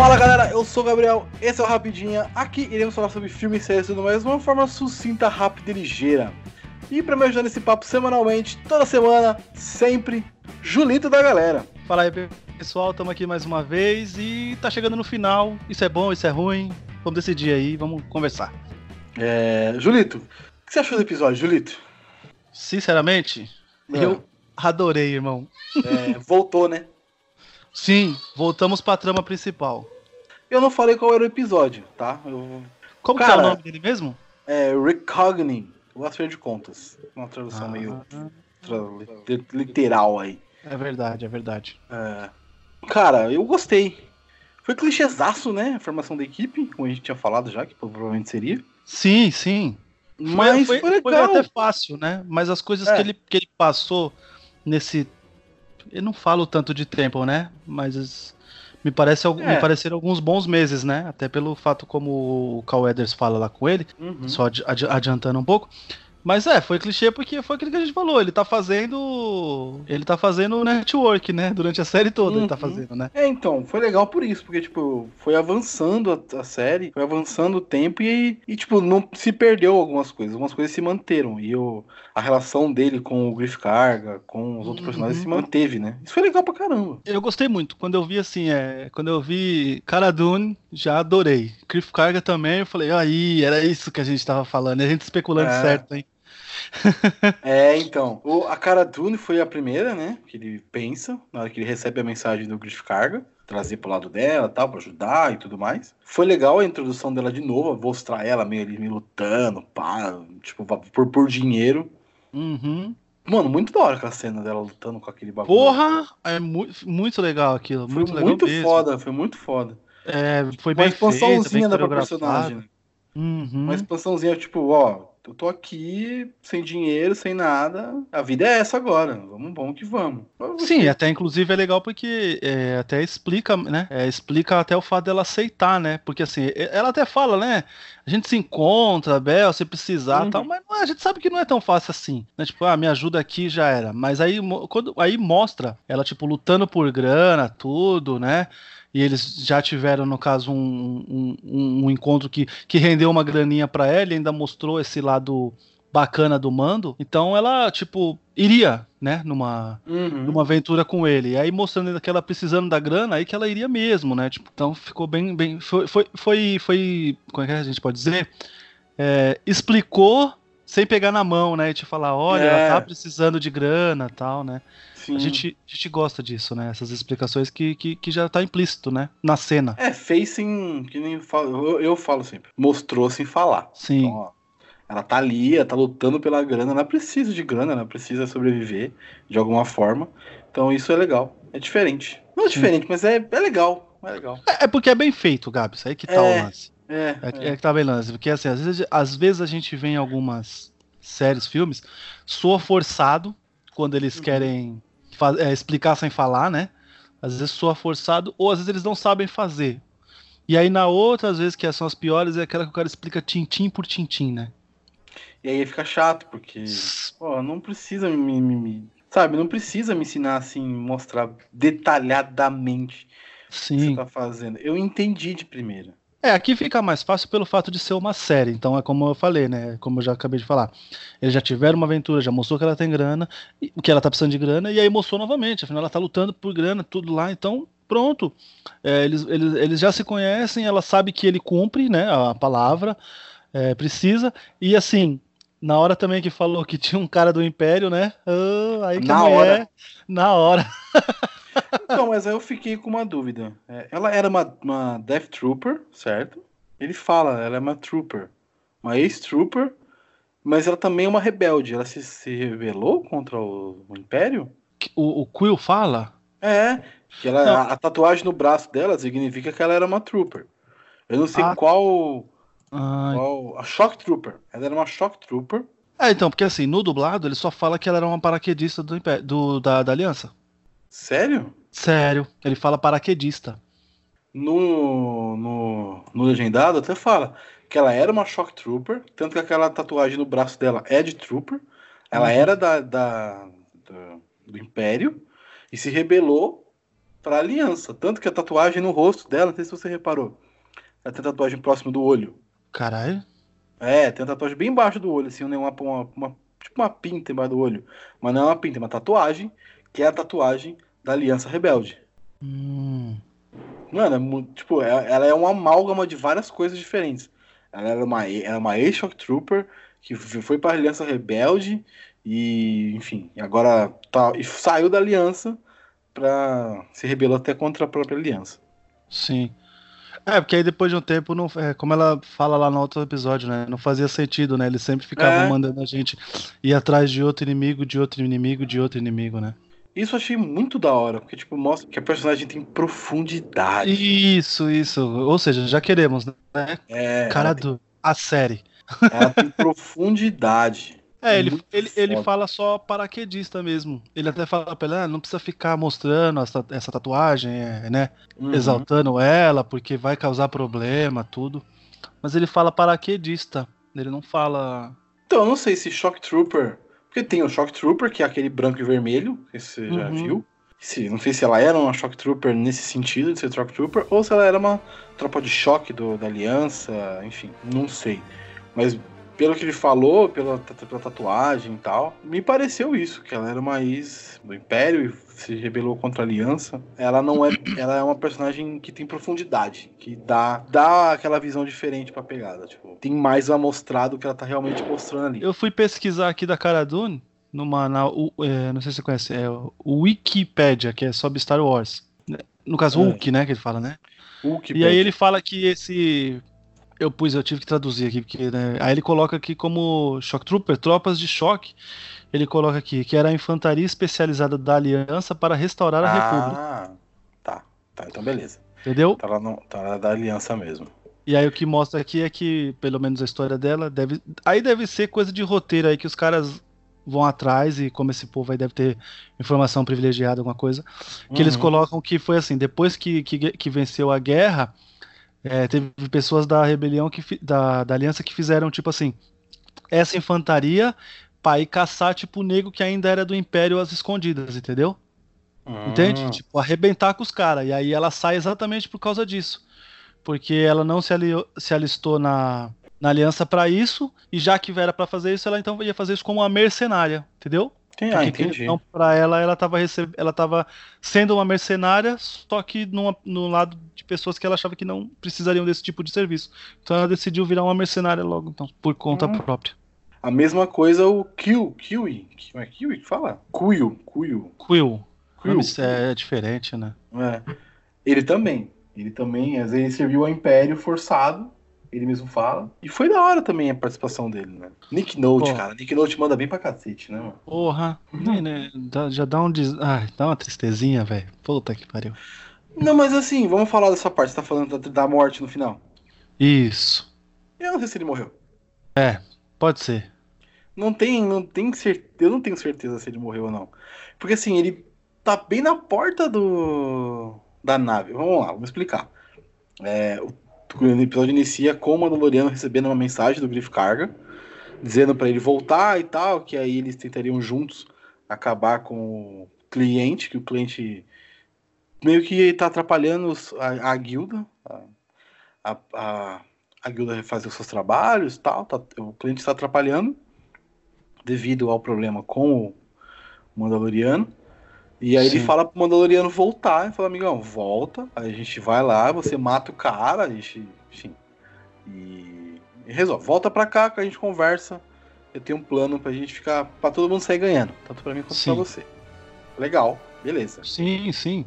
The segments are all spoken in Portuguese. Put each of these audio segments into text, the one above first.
Fala galera, eu sou o Gabriel, esse é o Rapidinha. Aqui iremos falar sobre filmes e séries tudo mais de uma forma sucinta, rápida e ligeira. E para me ajudar nesse papo semanalmente, toda semana, sempre, Julito da galera. Fala aí pessoal, estamos aqui mais uma vez e tá chegando no final. Isso é bom, isso é ruim. Vamos decidir aí, vamos conversar. É, Julito, o que você achou do episódio, Julito? Sinceramente, É. eu adorei, irmão. É, voltou, né? Sim, voltamos pra trama principal. Eu não falei qual era o episódio, tá? Eu, Como que é Cara- o nome dele mesmo? é Recogning, o Acer de Contas. Uma tradução Ah, meio tra- literal aí. É verdade, é verdade. É, Cara, eu gostei. Foi clichêzaço, né? A formação da equipe, como a gente tinha falado já, que provavelmente seria. Sim, sim. Mas foi, foi, legal. até fácil, né? Mas as coisas É. que, ele, que ele passou nesse. Eu não falo tanto de tempo, né? Mas as- me, parece, É. me pareceram alguns bons meses, né? Até pelo fato como o Cal Eders fala lá com ele. Uhum. Só adi- adi- adiantando um pouco. Mas é, foi clichê porque foi aquilo que a gente falou. Ele tá fazendo. Ele tá fazendo network, né? Durante a série toda ele tá Uhum. fazendo, né? É, então, foi legal por isso, porque, tipo, foi avançando a, a série, foi avançando o tempo e, e, tipo, não se perdeu algumas coisas, algumas coisas se manteram. E o, a relação dele com o Griff Carga, com os outros Uhum. personagens se manteve, né? Isso foi legal pra caramba. Eu gostei muito. Quando eu vi assim, é. Quando eu vi Cara Dune, já adorei. Cliff Carga também, eu falei, aí, era isso que a gente tava falando. A gente especulando É. certo, hein? É, então, o, a Cara Dune foi a primeira, né, que ele pensa, na hora que ele recebe a mensagem do Griff Carga, trazer pro lado dela, tal, pra ajudar e tudo mais. Foi legal a introdução dela de novo, mostrar ela meio ali, meio lutando, pá, tipo, por, por dinheiro. Uhum. Mano, muito da hora aquela cena dela lutando com aquele bagulho. Porra! É mu muito legal aquilo. Foi Muito muito, foda, foi muito foda. É, foi Uma bem bem expansãozinha da pra coreografado. personagem. Uhum. Uma expansãozinha, tipo, ó, eu tô aqui, sem dinheiro, sem nada. A vida é essa agora. Vamos, vamos que vamos. Sim, até inclusive é legal porque é, até explica, né? É, explica até o fato dela aceitar, né? Porque assim, ela até fala, né? A gente se encontra, Bel, se precisar Uhum. tal, mas é- a gente sabe que não é tão fácil assim, né? Tipo, ah, me ajuda aqui já era. Mas aí, quando, aí mostra ela, tipo, lutando por grana, tudo, né? E eles já tiveram, no caso, um, um, um- encontro que, que rendeu uma graninha pra ela e ainda mostrou esse lado bacana do mando. Então ela, tipo, iria, né? Numa, Uhum. numa aventura com ele. E aí mostrando ainda que ela precisando da grana, aí que ela iria mesmo, né? Tipo, então ficou bem, bem, foi, foi, foi, foi como é que a gente pode dizer? É, explicou sem pegar na mão, né? E te falar, olha, É. ela tá precisando de grana, tal, né? Sim. A gente, a gente gosta disso, né? Essas explicações que, que, que já tá implícito, né? Na cena. É, fez sem. Que nem eu, falo, eu, eu falo sempre. Mostrou sem falar. Sim. Então, ó, ela tá ali, ela tá lutando pela grana, ela precisa de grana, ela precisa sobreviver de alguma forma. Então isso é legal. É diferente. Não é Sim. diferente, mas é, é legal. É legal. É, é porque é bem feito, Gabs. Aí que tá É, o lance. É, É, é que tá bem lance, porque assim, às vezes, às vezes a gente vê em algumas séries, filmes, soa forçado quando eles Uhum. querem é, explicar sem falar, né? Às vezes soa forçado, ou às vezes eles não sabem fazer. E aí na outra, às vezes, que são as piores, é aquela que o cara explica tintim por tintim, né? E aí fica chato, porque. Pô, não precisa me, me- me- Sabe, não precisa me ensinar assim, mostrar detalhadamente o que você Sim. tá fazendo. Eu entendi de primeira. É, aqui fica mais fácil pelo fato de ser uma série. Então é como eu falei, né? Como eu já acabei de falar. Eles já tiveram uma aventura, já mostrou que ela tem grana, que ela tá precisando de grana, e aí mostrou novamente. Afinal, ela tá lutando por grana, tudo lá, então pronto. É, eles, eles, eles já se conhecem, ela sabe que ele cumpre, né? A palavra, é, precisa. E assim, na hora também que falou que tinha um cara do Império, né? ah, aí que Na hora. na hora. Então, mas aí eu fiquei com uma dúvida. É, ela era uma, uma Death Trooper, certo? Ele fala, ela é uma Trooper. Uma ex-Trooper, mas ela também é uma rebelde. Ela se, se rebelou contra o, o Império? O, o Quill fala. É, que ela, Não. a, a tatuagem no braço dela significa que ela era uma Trooper. Eu não sei Ah. qual, Ah, qual. A Shock Trooper. Ela era uma Shock Trooper. É, então, porque assim, no dublado ele só fala que ela era uma paraquedista do, do- da, da Aliança. Sério? Sério, ele fala paraquedista. No, no, no legendado até fala que ela era uma Shock Trooper, tanto que aquela tatuagem no braço dela é de Trooper. Ela Uhum. era da, da- da- do Império e se rebelou pra aliança. Tanto que a tatuagem no rosto dela, não sei se você reparou. Ela tem tatuagem próximo do olho. Caralho. É, tem uma tatuagem bem embaixo do olho, assim, uma, uma, uma, tipo uma pinta embaixo do olho. Mas não é uma pinta, é uma tatuagem, que é a tatuagem da Aliança Rebelde. Hum. Mano, é mu- tipo, é- ela é uma amálgama de várias coisas diferentes. Ela era uma, era uma ex-Shock Trooper que foi pra Aliança Rebelde e, enfim, agora tá, e saiu da Aliança pra se rebelou até contra a própria Aliança. Sim. É, porque aí depois de um tempo, não, é, como ela fala lá no outro episódio, né? Não fazia sentido, né? Eles sempre ficavam É. mandando a gente ir atrás de outro inimigo, de outro inimigo, de outro inimigo, né? Isso eu achei muito da hora, porque, tipo, mostra que a personagem tem profundidade. Isso, isso. Ou seja, já queremos, né? É, Cara ela, tem, do. A série. ela tem profundidade. É, ele, Muito ele, ele fala só paraquedista mesmo. Ele até fala pra ela, ah, não precisa ficar mostrando essa, essa tatuagem, é, né? Uhum. Exaltando ela, porque vai causar problema, tudo. Mas ele fala paraquedista. Ele não fala. Então, eu não sei se Shock Trooper. Porque tem o Shock Trooper, que é aquele branco e vermelho, que você já Uhum. viu. Se, não sei se ela era uma Shock Trooper nesse sentido de ser Shock Trooper, ou se ela era uma tropa de choque do, da aliança, enfim, não sei. Mas pelo que ele falou, pela, pela tatuagem e tal, me pareceu isso, que ela era uma ex do Império e se rebelou contra a aliança. Ela não é. ela é uma personagem que tem profundidade, que dá, dá aquela visão diferente pra pegada. Tipo, tem mais a mostrar do que ela tá realmente mostrando ali. Eu fui pesquisar aqui da Cara Dune, numa. Na, o- é, não sei se você conhece, é o Wikipedia, que é sobre Star Wars. No caso, É. o Wiki, né? Que ele fala, né? Hulk, E aí ele fala que esse. Eu pus, eu tive que traduzir aqui, porque, né? Aí ele coloca aqui como Shock Trooper, tropas de choque. Ele coloca aqui que era a infantaria especializada da Aliança para restaurar a República. Ah, tá. Tá, então beleza. Entendeu? Tá lá, no, tá lá da aliança mesmo. E aí o que mostra aqui é que, pelo menos a história dela, deve. Aí deve ser coisa de roteiro aí que os caras vão atrás, e como esse povo aí deve ter informação privilegiada, alguma coisa, que eles Uhum. colocam que foi assim, depois que, que, que venceu a guerra, é, teve pessoas da rebelião que da, da aliança que fizeram tipo assim, essa infantaria pra ir caçar tipo o nego que ainda era do império às escondidas, entendeu? Entende? Hum. Tipo, arrebentar com os caras. E aí ela sai exatamente por causa disso. Porque ela não se, aliou- se alistou na, na aliança pra isso, e já que era pra fazer isso, ela então ia fazer isso como uma mercenária, entendeu? Tem, ah, entendi. então pra ela, ela tava, receb... ela tava sendo uma mercenária, só que numa, no lado de pessoas que ela achava que não precisariam desse tipo de serviço. Então ela decidiu virar uma mercenária logo, então, por conta Hum. própria. A mesma coisa o Kill, Kiwi. Como é Kiwi que fala? Kuyo, Kuyo. Quill. O Quill. nome é diferente, né? É. Ele também. Ele também, às vezes, ele serviu ao Império forçado. Ele mesmo fala. E foi da hora também a participação dele, né? Nick Note, Pô. cara. Nick Note manda bem pra cacete, né, mano? Porra, né, né, já dá um des... Ai, dá uma tristezinha, velho. Puta que pariu. Não, mas assim, vamos falar dessa parte. Você tá falando da, da morte no final. Isso. Eu não sei se ele morreu. Pode ser. Não tem, não tem certeza. Eu não tenho certeza se ele morreu ou não. Porque assim, ele tá bem na porta do da nave. Vamos lá, vamos explicar. É, o, o episódio inicia com o Mandaloriano recebendo uma mensagem do Griff Carga, dizendo pra ele voltar e tal, que aí eles tentariam juntos acabar com o cliente, que o cliente meio que tá atrapalhando a, a guilda, a, a, a, guilda fazer os seus trabalhos tal, tá- o cliente está atrapalhando devido ao problema com o Mandaloriano. E aí ele Sim. fala pro Mandaloriano voltar e fala, amigão, volta, aí a gente vai lá, você mata o cara, a gente, enfim, e, e resolve. Volta pra cá que a gente conversa. Eu tenho um plano pra gente ficar, pra todo mundo sair ganhando, tanto pra mim quanto Sim. pra você. Legal, beleza. Sim, sim.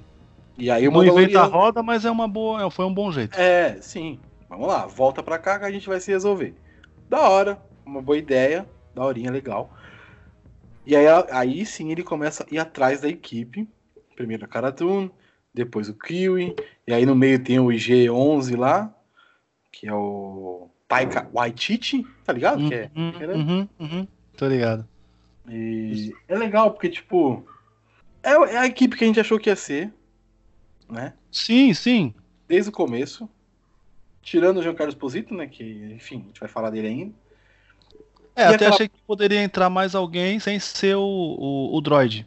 E aí o Não inventa a Mandaloriano... roda, mas é uma boa, foi um bom jeito. É, sim. Vamos lá, volta pra cá que a gente vai se resolver. Da hora, uma boa ideia, daorinha, legal. E aí, aí sim ele começa a ir atrás da equipe. Primeiro a Karatun, depois o Kiwi, e aí no meio tem o IG-11 lá, que é o Taika Waititi, tá ligado? Que é, Uhum, que uhum, uhum. Tô ligado. E é legal porque, tipo, é, é a equipe que a gente achou que ia ser, né? Sim, sim. desde o começo. Tirando o Giancarlo Esposito, né? Que, enfim, a gente vai falar dele ainda. É, E até aquela- achei que poderia entrar mais alguém sem ser o, o, o droid,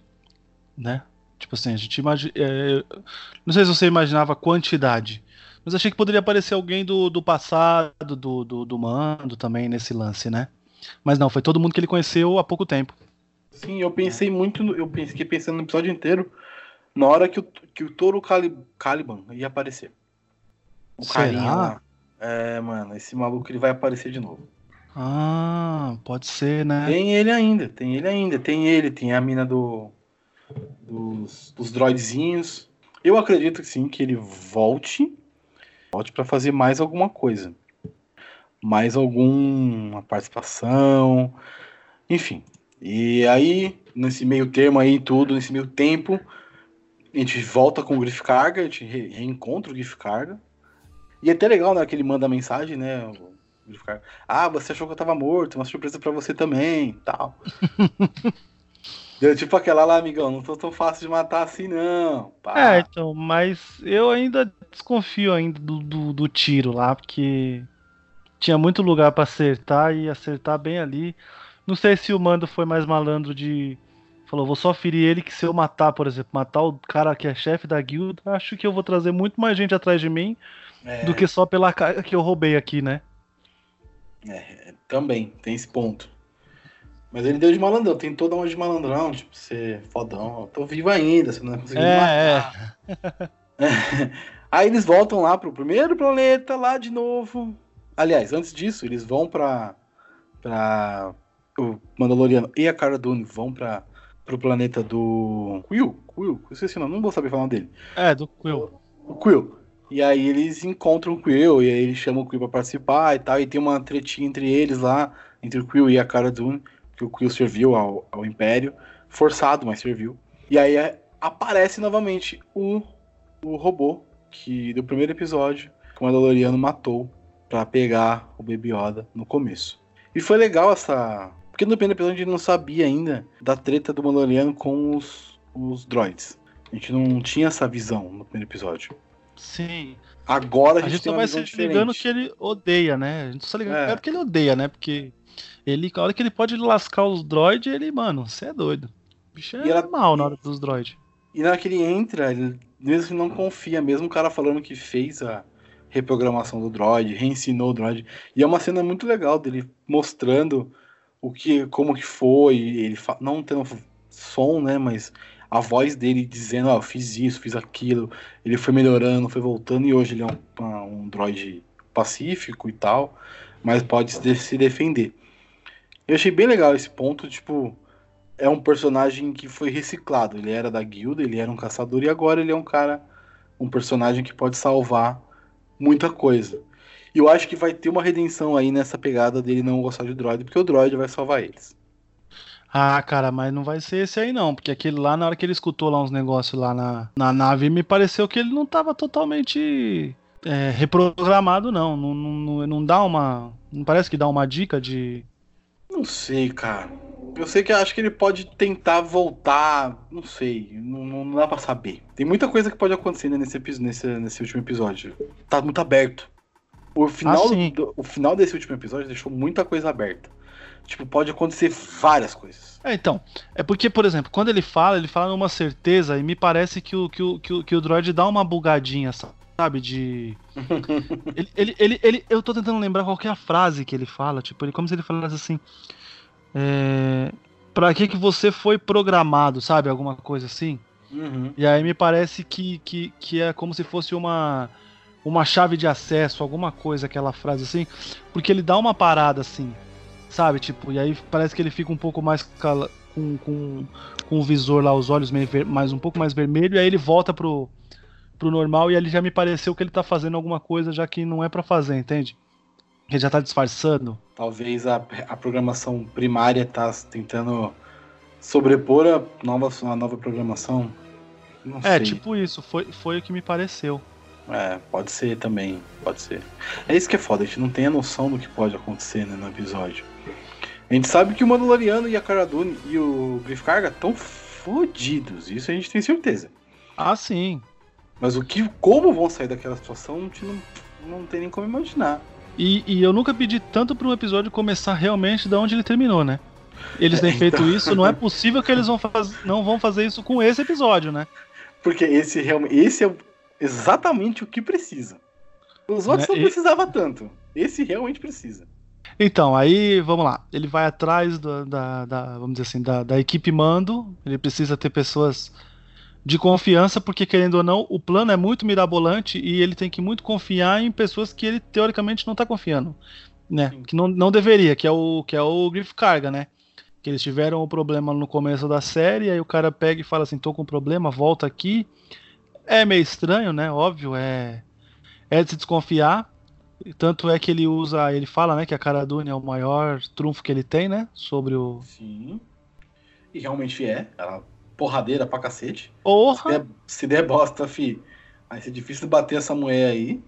né? Tipo assim, a gente imagina. É, não sei se você imaginava a quantidade. Mas achei que poderia aparecer alguém do, do passado, do, do, do mando também nesse lance, né? Mas não, foi todo mundo que ele conheceu há pouco tempo. Sim, eu pensei muito, no, eu fiquei pensando no episódio inteiro, na hora que o, que o Toro Cali, Caliban ia aparecer. O Será? carinha lá. É, mano, esse maluco ele vai aparecer de novo. Ah, pode ser, né? Tem ele ainda, tem ele ainda, tem ele, tem a mina do dos, dos droidzinhos. Eu acredito sim, que ele volte, volte para fazer mais alguma coisa, mais alguma participação, enfim. E aí, nesse meio termo aí, tudo, nesse meio tempo, a gente volta com o Griff Carga, a gente re reencontra o Griff Carga. E é até legal, né, que ele manda mensagem, né, Griff Carga. Ah, você achou que eu tava morto, uma surpresa para você também, tal. Deu tipo aquela lá, amigão, não tô tão fácil de matar assim, não. Pá. É, então, mas eu ainda desconfio ainda do, do, do tiro lá, porque tinha muito lugar para acertar e acertar bem ali. Não sei se o mando foi mais malandro de. Falou, vou só ferir ele que se eu matar, por exemplo, matar o cara que é chefe da guilda, acho que eu vou trazer muito mais gente atrás de mim é... do que só pela carga que eu roubei aqui, né? É, também, tem esse ponto. Mas ele deu de malandrão, tentou dar uma de malandrão, tipo, ser fodão. Eu tô vivo ainda, você não vai conseguir é, matar. É. Aí eles voltam lá pro primeiro planeta, lá de novo. Aliás, antes disso, eles vão pra. pra o Mandaloriano e a Cara Dune vão pra, pro planeta do. Quill? Quill? Eu esqueci o nome, não vou saber falar dele. É, do Quill. O Quill. E aí eles encontram o Quill, e aí eles chamam o Quill pra participar e tal, e tem uma tretinha entre eles lá, entre o Quill e a Cara Dune que o Quill serviu ao, ao Império, forçado, mas serviu. E aí é, aparece novamente o, o robô que do primeiro episódio que o Mandaloriano matou para pegar o Baby Yoda no começo. E foi legal essa. Porque no primeiro episódio a gente não sabia ainda da treta do Mandaloriano com os, os droids. A gente não tinha essa visão no primeiro episódio. Sim. Agora a gente, a gente tem só vai se ligando que ele odeia, né? A gente só ligando. É. é porque ele odeia, né? Porque ele, a hora que ele pode lascar os droids, ele, mano, você é doido. O bicho é ela... mal na hora dos droids. E na hora que ele entra, ele, mesmo que não confia, mesmo o cara falando que fez a reprogramação do droid, reensinou o droid. E é uma cena muito legal dele mostrando o que, como que foi, ele não tendo som, né, mas a voz dele dizendo, ó, oh, eu fiz isso, fiz aquilo, ele foi melhorando, foi voltando, e hoje ele é um, um droid pacífico e tal, mas pode se defender. Eu achei bem legal esse ponto, tipo, é um personagem que foi reciclado. Ele era da guilda, ele era um caçador e agora ele é um cara, um personagem que pode salvar muita coisa. E eu acho que vai ter uma redenção aí nessa pegada dele não gostar de droid, porque o droid vai salvar eles. Ah, cara, mas não vai ser esse aí não, porque aquele lá, na hora que ele escutou lá uns negócios lá na, na nave, me pareceu que ele não tava totalmente é, reprogramado, não. Não, não. não dá uma. Não parece que dá uma dica de não sei, cara. Eu sei que acho que ele pode tentar voltar. Não sei. Não, não dá pra saber. Tem muita coisa que pode acontecer né, nesse, nesse, nesse último episódio. Tá muito aberto. O final, ah, do, o final desse último episódio deixou muita coisa aberta. Tipo, pode acontecer várias coisas. É, então. É porque, por exemplo, quando ele fala, ele fala numa certeza e me parece que o, que o, que o, que o droid dá uma bugadinha, sabe? De. ele, ele, ele, ele, eu tô tentando lembrar qual é a frase que ele fala. Tipo, ele, como se ele falasse assim. É, pra que, que você foi programado, sabe? Alguma coisa assim. Uhum. E aí me parece que, que, que é como se fosse uma, uma chave de acesso, alguma coisa, aquela frase assim. Porque ele dá uma parada assim, sabe? Tipo, e aí parece que ele fica um pouco mais com, com, com o visor lá, os olhos meio mais um pouco mais vermelho, e aí ele volta pro, pro normal e ali já me pareceu que ele tá fazendo alguma coisa já que não é para fazer, entende? Ele já tá disfarçando. Talvez a, a programação primária tá tentando sobrepor a nova, a nova programação. Não é, sei. tipo isso, foi, foi o que me pareceu. É, pode ser também, pode ser. É isso que é foda, a gente não tem a noção do que pode acontecer né, no episódio. A gente sabe que o Mandaloriano e a Cara Dune e o Griff Carga estão fodidos, isso a gente tem certeza. Ah, sim. Mas o que, como vão sair daquela situação, a gente não, não tem nem como imaginar. E, e eu nunca pedi tanto para um episódio começar realmente da onde ele terminou, né? eles têm feito isso, não é possível que eles vão faz... não vão fazer isso com esse episódio, né? Porque esse realmente. Esse é exatamente o que precisa. Os outros né? não precisava tanto. Esse realmente precisa. Então, aí, vamos lá. Ele vai atrás do, da, da, vamos dizer assim, da, da equipe mando. Ele precisa ter pessoas de confiança, porque querendo ou não, o plano é muito mirabolante e ele tem que muito confiar em pessoas que ele teoricamente não está confiando, né? Sim. Que não, não deveria, que é o que é o Griff Carga, né? Que eles tiveram o um problema no começo da série, aí o cara pega e fala assim, tô com problema, volta aqui. É meio estranho, né? Óbvio, é é de se desconfiar. Tanto é que ele usa, ele fala, né, que a Cara Dune é o maior trunfo que ele tem, né, sobre o Sim. E realmente é. Ela porradeira pra cacete. Porra! Se der, se der bosta, fi, vai ser difícil bater essa mulher aí.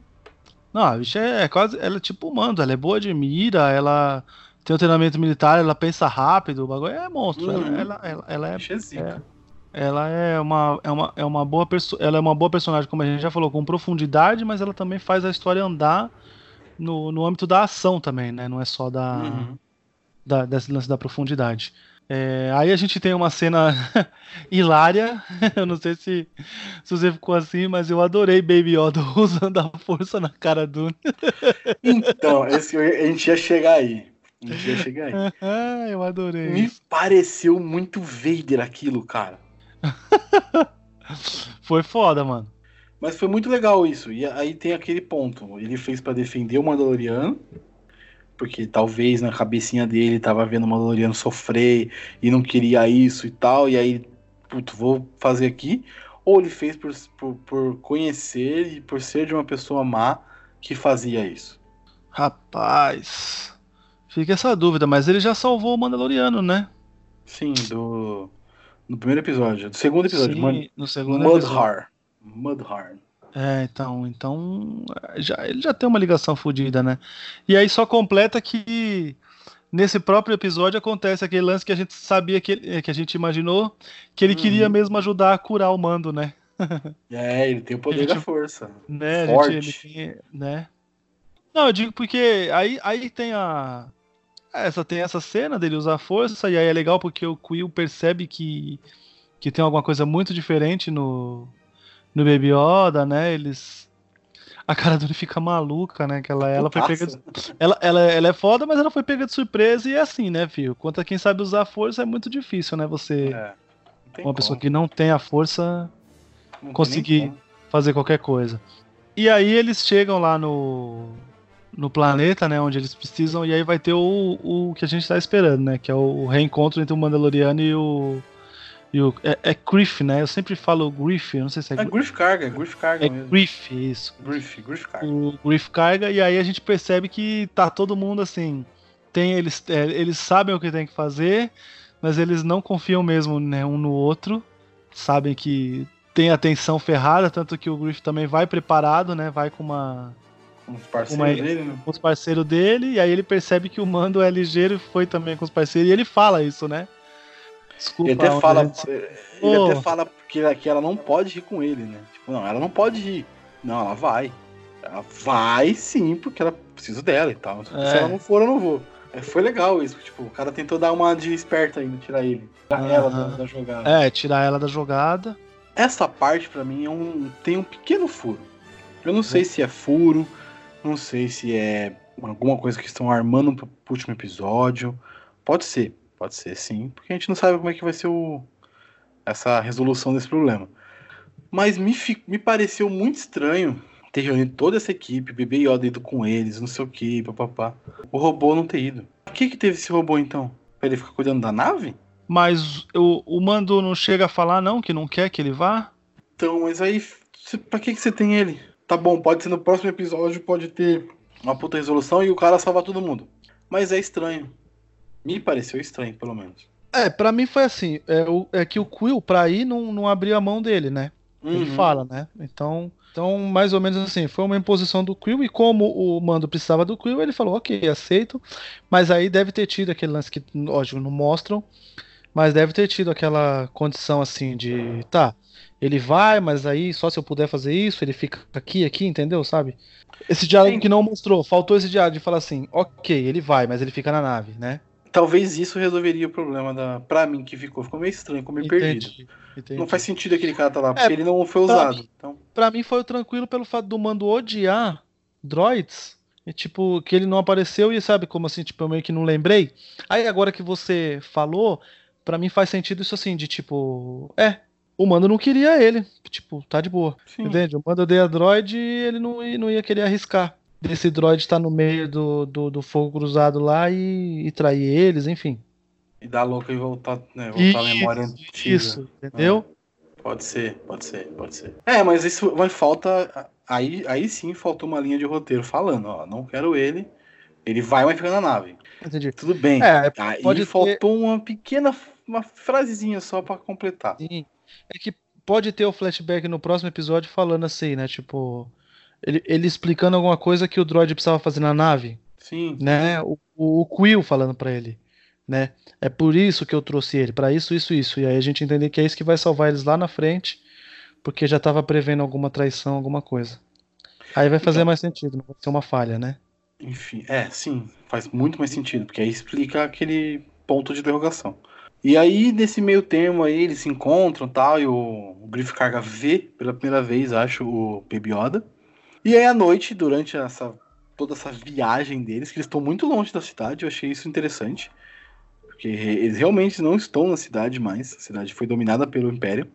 Não, a bicha é, é quase. Ela é tipo mando, ela é boa de mira, ela tem um treinamento militar, ela pensa rápido, o bagulho é monstro. Uhum. Ela, ela, ela, ela, é. é, é ela é uma, é uma, é uma boa ela é uma boa personagem, como a gente já falou, com profundidade, mas ela também faz a história andar no, no âmbito da ação também, né? Não é só da, uhum. da desse lance da profundidade. É, aí a gente tem uma cena hilária. Eu não sei se, se você ficou assim, mas eu adorei Baby Yoda usando a força na cara do. então, esse, a gente ia chegar aí. A gente ia chegar aí. Ah, eu adorei. Me pareceu muito Vader aquilo, cara. foi foda, mano. Mas foi muito legal isso. E aí tem aquele ponto. Ele fez para defender o Mandaloriano porque talvez na cabecinha dele tava vendo o Mandaloriano sofrer e não queria isso e tal, e aí, puto, vou fazer aqui. Ou ele fez por, por, por conhecer e por ser de uma pessoa má que fazia isso. Rapaz, fica essa dúvida, mas ele já salvou o Mandaloriano, né? Sim, do. No primeiro episódio. Do segundo episódio. Sim, no segundo Mudhar. Mudhar. É, então, então já, ele já tem uma ligação fodida, né? E aí só completa que nesse próprio episódio acontece aquele lance que a gente sabia que, que a gente imaginou que ele uhum. queria mesmo ajudar a curar o mando, né? é, ele tem o poder gente, da força. Né, Forte. Gente, tem, né? Não, eu digo porque aí, aí tem a essa tem essa cena dele usar a força e aí é legal porque o Quill percebe que que tem alguma coisa muito diferente no no Baby Yoda, né? Eles. A cara dele fica maluca, né? Que ela, ela foi pega de... ela, ela, ela é foda, mas ela foi pega de surpresa e é assim, né, filho? Quanto a quem sabe usar a força é muito difícil, né? Você. É, uma como. pessoa que não tem a força não conseguir fazer qualquer coisa. E aí eles chegam lá no, no planeta, né, onde eles precisam, e aí vai ter o, o que a gente tá esperando, né, que é o reencontro entre o Mandaloriano e o, e o, é, é Griff, né? Eu sempre falo Griff, eu não sei se é. É Griff Carga, Griff Carga é mesmo. Griff, isso. Griff, Griff Carga. O Griff Carga, e aí a gente percebe que tá todo mundo assim. Tem, eles, é, eles sabem o que tem que fazer, mas eles não confiam mesmo né, um no outro. Sabem que tem atenção ferrada, tanto que o Griff também vai preparado, né? Vai com uma. Com os parceiros dele, né? Com os parceiros dele, e aí ele percebe que o mando é ligeiro e foi também com os parceiros, e ele fala isso, né? Desculpa. Ele até fala, ele até fala que, que ela não pode ir com ele, né? Tipo, não, ela não pode ir. Não, ela vai. Ela vai sim, porque ela precisa dela e tal. É. Se ela não for, eu não vou. É, foi legal isso, tipo, o cara tentou dar uma de esperta ainda, tirar ele. Tirar ela da, da, jogada. É, tirar ela da jogada. Essa parte, para mim, é um, tem um pequeno furo. Eu não sei uhum. se é furo, não sei se é alguma coisa que estão armando pro último episódio. Pode ser. Pode ser, sim, porque a gente não sabe como é que vai ser o, essa resolução desse problema. Mas me, me pareceu muito estranho ter reunido toda essa equipe, bebê Yoda ido com eles, não sei o que, papapá. O robô não ter ido. Por que que teve esse robô então? Pra ele ficar cuidando da nave? Mas o, o Mando não chega a falar não, que não quer que ele vá? Então, mas aí, pra que que você tem ele? Tá bom, pode ser no próximo episódio, pode ter uma puta resolução e o cara salvar todo mundo. Mas é estranho. Me pareceu estranho, pelo menos. É, para mim foi assim, é, o, é, que o Quill, pra ir, não, não abriu a mão dele, né? Uhum. Ele fala, né? Então, então, mais ou menos assim, foi uma imposição do Quill, e como o Mando precisava do Quill, ele falou, ok, aceito, mas aí deve ter tido aquele lance que, lógico, não mostram, mas deve ter tido aquela condição assim de, tá, ele vai, mas aí só se eu puder fazer isso, ele fica aqui, aqui, entendeu? Sabe? Esse diálogo Sim. que não mostrou, faltou esse diálogo de falar assim, ok, ele vai, mas ele fica na nave, né? Talvez isso resolveria o problema da. Pra mim, que ficou. Ficou meio estranho, ficou meio Entendi, perdido. entendi. Não faz sentido aquele cara tá lá, É, porque ele não foi usado. mim- Então, Pra mim foi tranquilo pelo fato do mando odiar droids. E, tipo, que ele não apareceu e sabe como assim, tipo, eu meio que não lembrei. Aí agora que você falou, pra mim faz sentido isso assim, de tipo, é, o mando não queria ele. Tipo, tá de boa. sim. Entende? O mando odeia droid e ele não, não ia querer arriscar. Desse droid estar no meio do, do, do fogo cruzado lá e, e trair eles, enfim. E dar louca e voltar, né, voltar à memória antiga. Isso, entendeu? Pode ser, pode ser, pode ser. É, mas isso vai falta. Aí, aí sim faltou uma linha de roteiro falando, ó, não quero ele. Ele vai, mas fica na nave. Entendi. Tudo bem. É, aí pode ter- faltou uma pequena uma frasezinha só pra completar. Sim. É que pode ter o flashback no próximo episódio falando assim, né? Tipo, ele, ele explicando alguma coisa que o droid precisava fazer na nave, Sim. né? O, o, o Quill falando pra ele, né? É por isso que eu trouxe ele, pra isso, isso, isso. E aí a gente entender que é isso que vai salvar eles lá na frente, porque já tava prevendo alguma traição, alguma coisa. Aí vai fazer Então. mais sentido, não vai ser uma falha, né? Enfim, é, sim, faz muito mais sentido, porque aí explica aquele ponto de interrogação. E aí, nesse meio termo aí, eles se encontram e tal, e o, o Griff Carga vê pela primeira vez, acho, o Baby Yoda. E aí, à noite, durante essa, toda essa viagem deles, que eles estão muito longe da cidade, eu achei isso interessante. Porque eles realmente não estão na cidade mais, a cidade foi dominada pelo Império.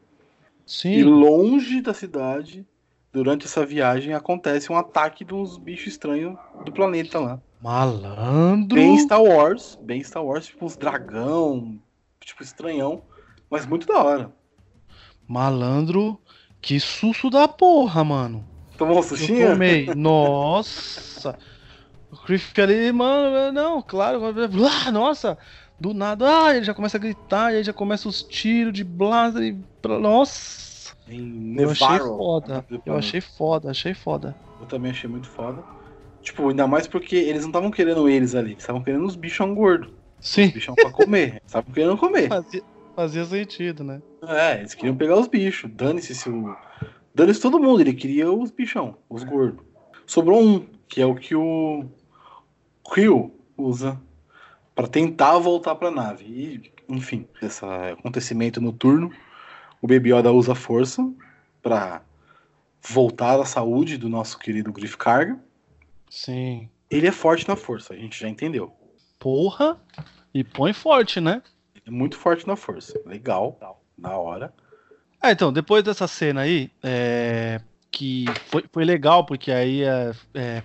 E Sim, longe da cidade, durante essa viagem, acontece um ataque de uns bichos estranhos do planeta lá. malandro. Bem Star Wars, bem Star Wars, tipo uns dragão, tipo estranhão, mas muito da hora. Malandro, que susto da porra, mano. Tomou um Eu tomei. Nossa. O Griff ali, mano, não, claro. Ah, nossa. Do nada, ah, ele já começa a gritar, e aí já começa os tiros de blaster e. Nossa. Em Eu achei foda. Eu achei foda, achei foda. Eu também achei muito foda. Tipo, ainda mais porque eles não estavam querendo eles ali, eles estavam querendo os bichão gordos. Sim. Bichão pra comer. Eles estavam querendo comer. Fazia, fazia sentido, né? É, eles queriam pegar os bichos. Dane-se se o. Dane-se todo mundo, ele queria os bichão, os gordos. Sobrou um, que é o que o Rio usa pra tentar voltar pra nave. E, enfim, esse acontecimento noturno, o Baby Yoda usa a força pra voltar à saúde do nosso querido Griff Carga. Sim. Ele é forte na força, a gente já entendeu. Porra. E põe forte, né? É muito forte na força. Legal, da hora. Ah, então, depois dessa cena aí, é, que foi, foi legal, porque aí é, é,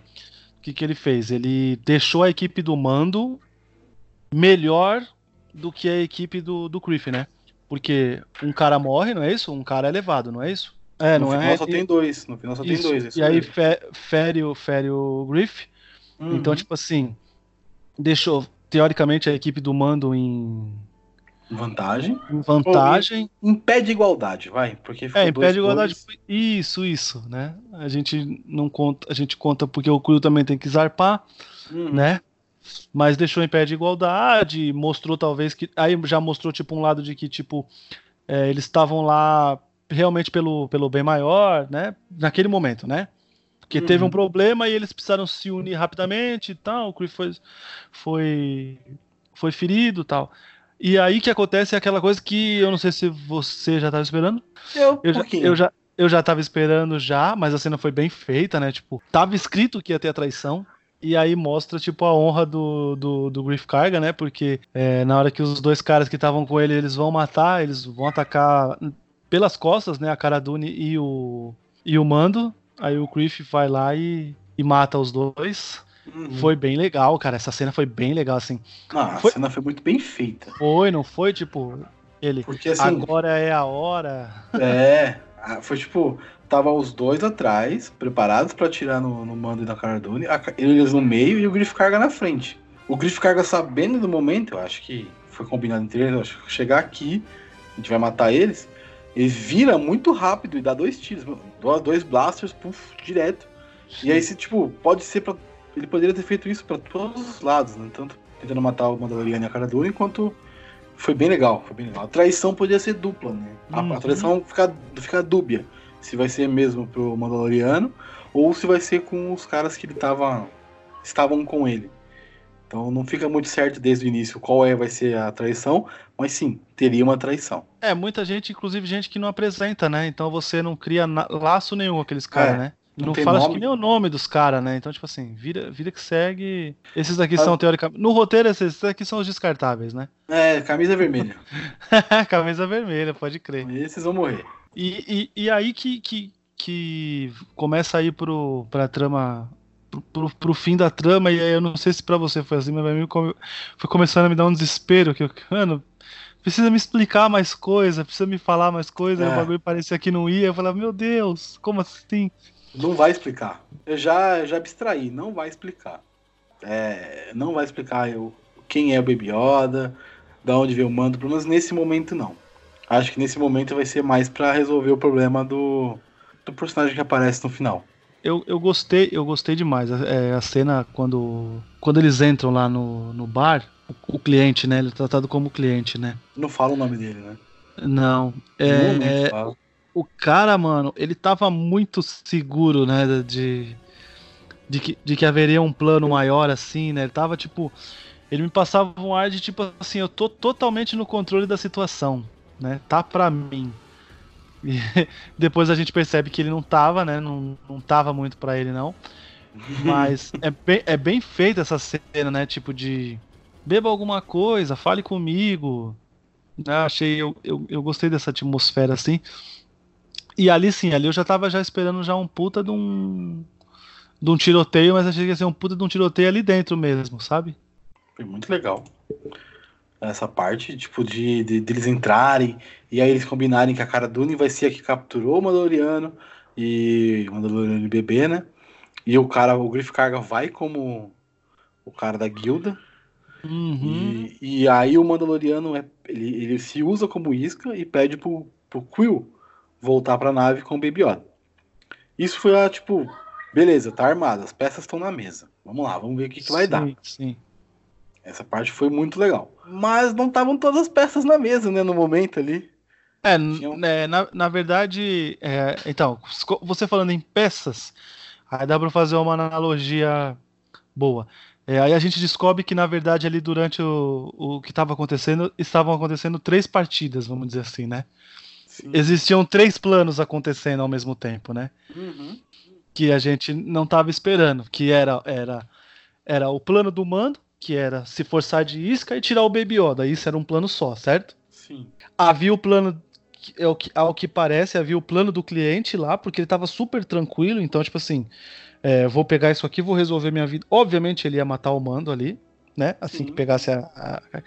o que, que ele fez? Ele deixou a equipe do mando melhor do que a equipe do, do Griffin, né? Porque um cara morre, não é isso? Um cara é levado, não é isso? É, no não final é? só tem dois. No final só Isso. tem dois. isso E aí fe- fere, o- fere o Griff. Uhum. Então, tipo assim, deixou teoricamente a equipe do mando em, Vantagem. em vantagem. Impede igualdade, vai. Porque ficou É, dois, impede igualdade. dois. Isso, isso, né? A gente não conta, a gente conta porque o Cru também tem que zarpar, Uhum. né? Mas deixou em pé de igualdade, mostrou talvez que. Aí já mostrou, tipo, um lado de que, tipo, é, eles estavam lá realmente pelo, pelo bem maior, né? Naquele momento, né? Porque teve Uhum. um problema e eles precisaram se unir rapidamente e tal. O Chris foi, foi, foi ferido e tal. E aí que acontece é aquela coisa que eu não sei se você já estava esperando. Eu, Eu um já, eu, já, eu já tava esperando já, mas a cena foi bem feita, né? Tipo, tava escrito que ia ter a traição. E aí mostra, tipo, a honra do, do, do Griff Carga, né? Porque é, na hora que os dois caras que estavam com ele, eles vão matar, eles vão atacar pelas costas, né? A Cara Dune e o, e o Mando. Aí o Griff vai lá e, e mata os dois. Uhum. Foi bem legal, cara. Essa cena foi bem legal, assim. Ah, foi- A cena foi muito bem feita. Foi, não foi? Tipo, ele. Porque assim, Agora é a hora. é. Foi tipo, tava os dois atrás, preparados pra atirar no, no mando e na cara Dune, a ca- eles no meio e o Griff Carga na frente. O Griff Carga sabendo do momento, eu acho que foi combinado entre eles, eu acho que chegar aqui, a gente vai matar eles. Ele vira muito rápido e dá dois tiros, dois blasters, puf, direto. E aí, se, tipo, pode ser pra. Ele poderia ter feito isso pra todos os lados, né? Tanto tentando matar o Mandaloriano e a Cara Dune, enquanto foi bem legal, foi bem legal. A traição podia ser dupla, né? A, Uhum. a traição fica, fica dúbia. Se vai ser mesmo pro Mandaloriano ou se vai ser com os caras que ele tava. estavam com ele. Então não fica muito certo desde o início qual é vai ser a traição, mas sim, teria uma traição. É, muita gente, inclusive gente que não apresenta, né? Então você não cria laço nenhum com aqueles caras, é, né? Não, não fala acho que nem o nome dos caras, né? Então, tipo assim, vida, vida que segue. Esses daqui ah. são teoricamente. No roteiro, esses daqui são os descartáveis, né? É, camisa vermelha. camisa vermelha, pode crer. Esses vão morrer. E, e, e aí que, que, que começa a ir pro, pra trama pro, pro, fim da trama, e aí eu não sei se para você foi assim, mas pra mim foi começando a me dar um desespero, que eu, mano, precisa me explicar mais coisa, precisa me falar mais coisa, é. o bagulho parecia que não ia, eu falava, meu Deus, como assim? Não vai explicar. Eu já, já abstraí, não vai explicar. É, não vai explicar eu, quem é o Baby Yoda, da onde veio o mando, pelo menos nesse momento não. Acho que nesse momento vai ser mais para resolver o problema do, do personagem que aparece no final eu, eu gostei, eu gostei demais. É, a cena quando, quando eles entram lá no, no bar, o, o, cliente, né? Ele é tratado como cliente, né? Não fala o nome dele, né? Não. É, não, não é, o cara, mano, ele tava muito seguro, né? De, de, que, de que haveria um plano maior, assim, né? Ele tava tipo. Ele me passava um ar de tipo assim, eu tô totalmente no controle da situação, né? Tá pra mim. E depois a gente percebe que ele não tava, né? Não, não tava muito para ele, não. Mas é bem, é bem feita essa cena, né? Tipo de. Beba alguma coisa, fale comigo. Eu achei. Eu, eu, eu gostei dessa atmosfera assim. E ali sim, ali eu já tava já esperando já um puta de um. De um tiroteio, mas achei que ia ser um puta de um tiroteio ali dentro mesmo, sabe? Foi muito legal essa parte, tipo, de, de, de, eles entrarem e aí eles combinarem que a cara Dune vai ser a que capturou o Mandaloriano e o Mandaloriano e bebê, né? E o cara, o Griff Carga vai como o cara da guilda. Uhum. E, e, aí o Mandaloriano é, ele, ele se usa como isca e pede pro, pro Quill voltar pra nave com o Baby Yoda. Isso foi a, tipo, beleza, tá armado, as peças estão na mesa. Vamos lá, vamos ver o que, que vai sim, dar. Sim. Essa parte foi muito legal. Mas não estavam todas as peças na mesa, né, no momento ali. É, Tinham... é na, na verdade, é, então, você falando em peças, aí dá para fazer uma analogia boa. É, aí a gente descobre que, na verdade, ali durante o, o que estava acontecendo, estavam acontecendo três partidas, vamos dizer assim, né? Sim. Existiam três planos acontecendo ao mesmo tempo, né? Uhum. Que a gente não estava esperando, que era, era, era o plano do mando, que era se forçar de isca e tirar o Baby Yoda. Isso era um plano só, certo? Sim. Havia o plano, ao que, ao que parece, havia o plano do cliente lá, porque ele estava super tranquilo. Então, tipo assim, é, vou pegar isso aqui, vou resolver minha vida. Obviamente, ele ia matar o mando ali, né? Assim Sim. que pegasse a, a.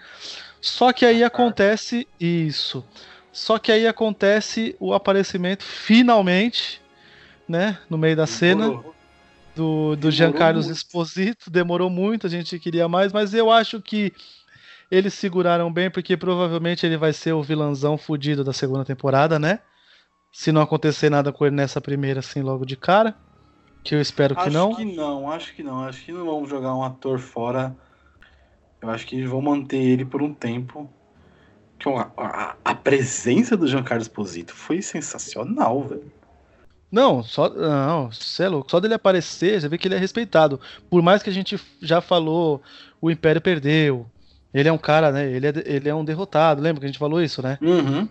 Só que aí acontece isso. Só que aí acontece o aparecimento, finalmente, né? No meio da cena do, do Jean Carlos Esposito. Demorou muito, a gente queria mais, mas eu acho que eles seguraram bem, porque provavelmente ele vai ser o vilãozão fudido da segunda temporada, né? Se não acontecer nada com ele nessa primeira, assim, logo de cara. Que eu espero acho que não. Acho que não, acho que não. Acho que não vamos jogar um ator fora. Eu acho que vão manter ele por um tempo. Que a, a, a presença do Jean Carlos Esposito foi sensacional, velho. Não, só. Não, você é louco. Só dele aparecer, você vê que ele é respeitado. Por mais que a gente já falou, o Império perdeu. Ele é um cara, né? Ele é, ele é um derrotado. Lembra que a gente falou isso, né? Uhum.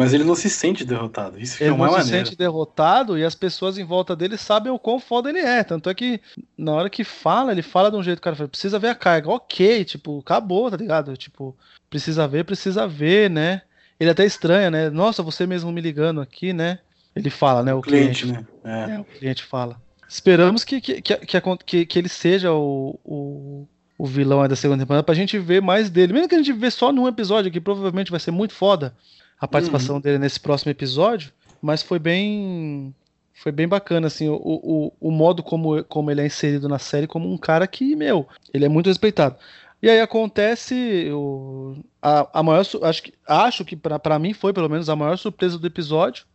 Mas ele não se sente derrotado. Isso ele é uma não se sente derrotado e as pessoas em volta dele sabem o quão foda ele é. Tanto é que na hora que fala, ele fala de um jeito, cara, fala, precisa ver a carga. Ok, tipo, acabou, tá ligado? Tipo, precisa ver, precisa ver, né? Ele até estranha, né? Nossa, você mesmo me ligando aqui, né? Ele fala, né? O, cliente, cliente, né? É. é. o cliente fala. Esperamos que, que, que, que, que ele seja o, o, o vilão da segunda temporada pra gente ver mais dele. Mesmo que a gente vê só num episódio, que provavelmente vai ser muito foda a participação uhum. dele nesse próximo episódio, mas foi bem. Foi bem bacana, assim, o, o, o modo como, como ele é inserido na série como um cara que, meu, ele é muito respeitado. E aí acontece o, a, a maior acho que acho que para mim foi pelo menos a maior surpresa do episódio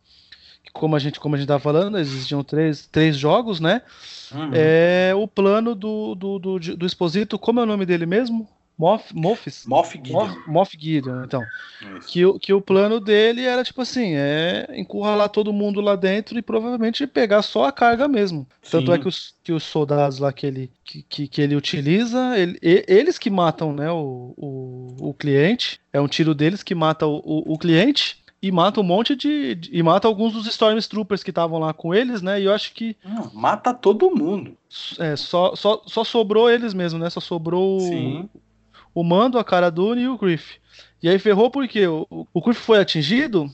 como a gente como a gente estava falando, existiam três, três jogos, né? Uhum. É o plano do, do, do, do Exposito, como é o nome dele mesmo? Moff, Moffs? Moff Gideon. Moff, Moff Gideon, então. Que, o- que o plano dele era, tipo assim, é encurralar todo mundo lá dentro e provavelmente pegar só a carga mesmo. Tanto é Sim. que os, que os soldados lá que ele, que, que, que ele utiliza, ele- e- eles que matam né, o, o, o cliente. É um tiro deles que mata o, o, o cliente. E mata um monte de, de- E mata alguns dos Stormtroopers que estavam lá com eles, né? E eu acho que mata todo mundo. é, só, só, só sobrou eles mesmo, né? Só sobrou Sim. O Mando, a Cara Dune e o Griff. E aí ferrou porque o, o- o Griff foi atingido,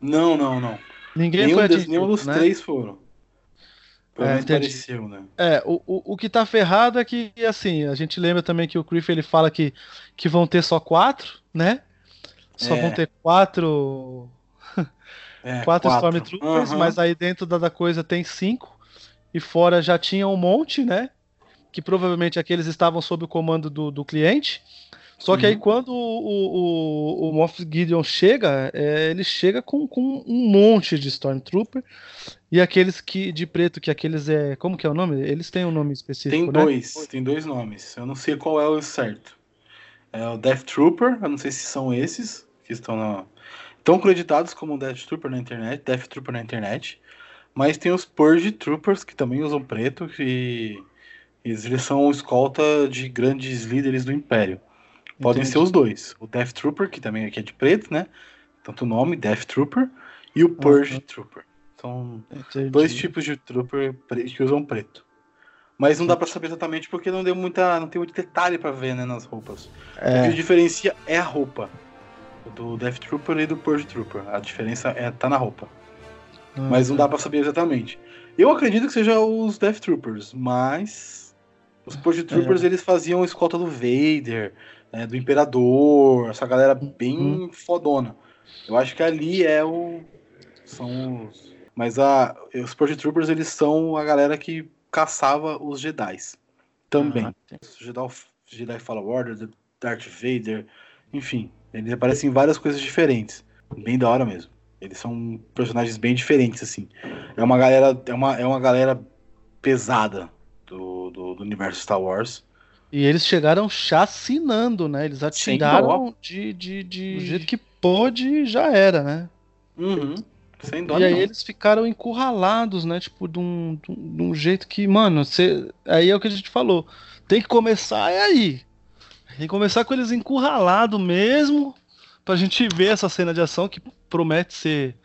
Não, não, não. ninguém Nenhum, foi des- atingido. nenhum dos né? três foram. Pelo É, pareceu, né? É, o, o, o que tá ferrado é que, assim, a gente lembra também que o Griff ele fala que, que vão ter só quatro, né? Só É. vão ter quatro, É, quatro, Stormtroopers, Aham. mas aí dentro da, da coisa tem cinco. E fora já tinha um monte, né? Que provavelmente aqueles estavam sob o comando do, do cliente. Só que aí Uhum. quando o, o, o, Moff Gideon chega, é, ele chega com, com um monte de Stormtrooper. E aqueles que de preto, que aqueles é. Como que é o nome? Eles têm um nome específico, Tem né? dois, tem dois nomes. Eu não sei qual é o certo. É o Death Trooper, eu não sei se são esses que estão na. Estão creditados como Death Trooper na internet, Death Trooper na internet. Mas tem os Purge Troopers, que também usam preto, que eles eles são escolta de grandes líderes do Império. Podem Entendi. ser os dois. O Death Trooper, que também aqui é de preto, né? Tanto o nome, Death Trooper, e o Purge Aham. Trooper. São Entendi. dois tipos de trooper que usam preto. Mas não dá pra saber exatamente porque não deu muita, não tem muito detalhe pra ver, né, nas roupas. O É, que diferencia é a roupa do Death Trooper e do Purge Trooper. A diferença é tá na roupa, mas não dá pra saber exatamente. Eu acredito que seja os Death Troopers, mas os Purge Troopers eles faziam escolta do Vader, né, do Imperador, essa galera bem fodona. Eu acho que ali é o são os mas a os Purge Troopers eles são a galera que caçava os Jedi também. Ah, tem- Jedi, Jedi Fallen Order, Darth Vader, enfim, eles aparecem em várias coisas diferentes. Bem da hora mesmo. Eles são personagens bem diferentes, assim. É uma galera, é uma, é uma galera pesada do, do, do universo Star Wars. E eles chegaram chacinando, né? Eles atiraram de, de, de do jeito que pôde e já era, né? Uhum. Sem dó E aí eles ficaram encurralados, né? Tipo, de um, de um- de um jeito que, mano, você. Aí é o que a gente falou. Tem que começar é aí. Tem que começar com eles encurralados mesmo. Pra gente ver essa cena de ação que promete ser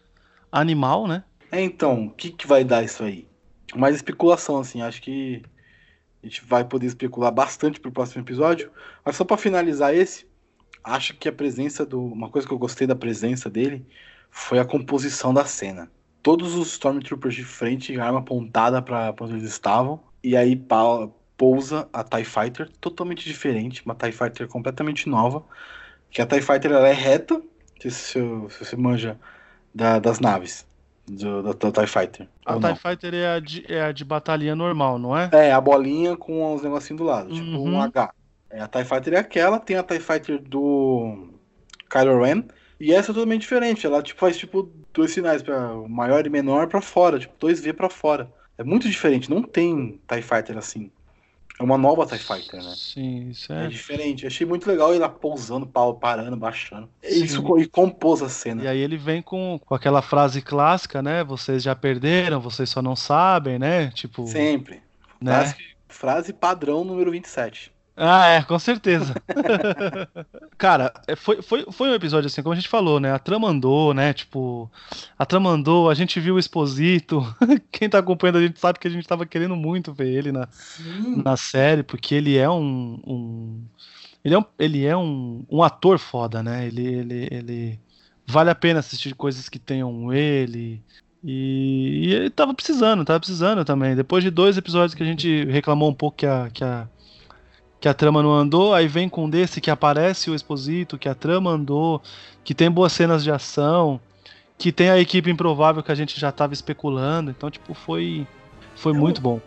animal, né? É, então, o que, que vai dar isso aí? Mais especulação, assim, acho que a gente vai poder especular bastante pro próximo episódio. Mas só pra finalizar esse, acho que a presença do. Uma coisa que eu gostei da presença dele foi a composição da cena. Todos os Stormtroopers de frente, arma apontada pra onde eles estavam. E aí pousa a TIE Fighter, totalmente diferente, uma TIE Fighter completamente nova. Que a TIE Fighter ela é reta, se, se, se você manja da- das naves do, da, da TIE Fighter. A TIE não. Fighter é a, de, é a de batalha normal, não é? É, a bolinha com os negocinhos do lado, tipo Uhum. um H. É, a TIE Fighter é aquela, tem a TIE Fighter do Kylo Ren, e essa é totalmente diferente. Ela tipo, faz tipo dois sinais, para maior e menor pra fora, tipo 2V pra fora. É muito diferente, não tem TIE Fighter assim. É uma nova TIE Fighter, né? Sim, isso É é. diferente. Achei muito legal ele lá pousando, pau, parando, baixando. Sim. Isso e compôs a cena. E aí ele vem com, com aquela frase clássica, né? Vocês já perderam, vocês só não sabem, né? Tipo, Sempre. né? Frase, frase padrão número 27. Ah, é, com certeza. Cara, é, foi, foi, foi um episódio assim, como a gente falou, né? A trama andou, né? Tipo, a trama andou, a gente viu o Exposito. Quem tá acompanhando a gente sabe que a gente tava querendo muito ver ele na, na série, porque ele é um. um- ele é, um, ele é um, um ator foda, né? Ele, ele, ele. Vale a pena assistir coisas que tenham ele. E, e ele tava precisando, tava precisando também. Depois de dois episódios que a gente reclamou um pouco que a, que a, que a trama não andou, aí vem com um desse que aparece o Exposito, que a trama andou, que tem boas cenas de ação, que tem a equipe improvável que a gente já tava especulando. Então, tipo, foi, foi Eu- muito bom.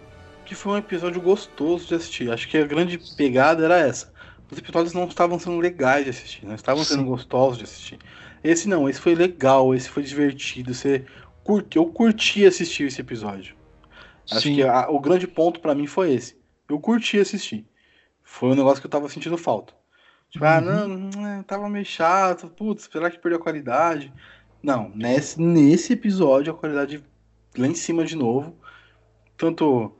que foi um episódio gostoso de assistir. Acho que a grande pegada era essa. Os episódios não estavam sendo legais de assistir, não estavam sendo Sim. gostosos de assistir. Esse não, esse foi legal, esse foi divertido. Você curte, eu curti assistir esse episódio. Acho Sim. que a- o grande ponto pra mim foi esse. Eu curti assistir. Foi um negócio que eu tava sentindo falta. Tipo, ah, não, não, é, tava meio chato, putz, será que perdeu a qualidade? Não, nesse, nesse episódio a qualidade lá em cima de novo. Tanto,